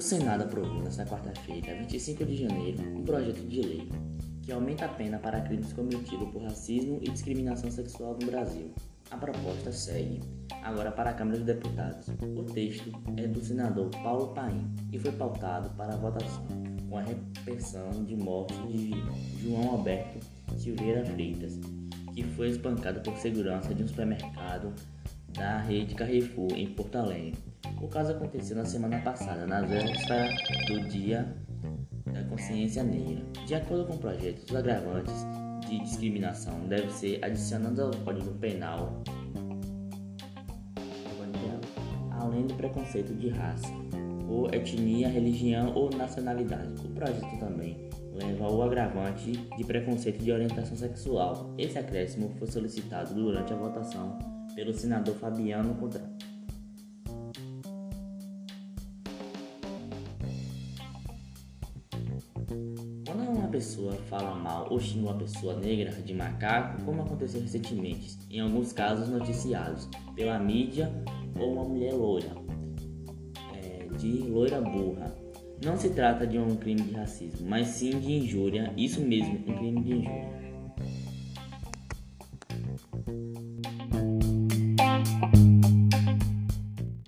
Senado aprovou nesta quarta-feira, 25 de janeiro, um projeto de lei que aumenta a pena para crimes cometidos por racismo e discriminação sexual no Brasil. A proposta segue agora para a Câmara dos Deputados. O texto é do senador Paulo Paim e foi pautado para a votação com a repressão de morte de João Alberto Silveira Freitas, que foi espancado por segurança de um supermercado da rede Carrefour em Porto Alegre. O caso aconteceu na semana passada, na véspera do Dia da Consciência Negra. De acordo com o projeto, os agravantes de discriminação devem ser adicionados ao Código Penal, além do preconceito de raça, ou etnia, religião ou nacionalidade. O projeto também leva ao agravante de preconceito de orientação sexual. Esse acréscimo foi solicitado durante a votação pelo senador Fabiano Contrato. Pessoa fala mal ou xinga uma pessoa negra de macaco, como aconteceu recentemente, em alguns casos noticiados pela mídia, ou uma mulher loira, é, de loira burra, não se trata de um crime de racismo, mas sim de injúria, isso mesmo, um crime de injúria.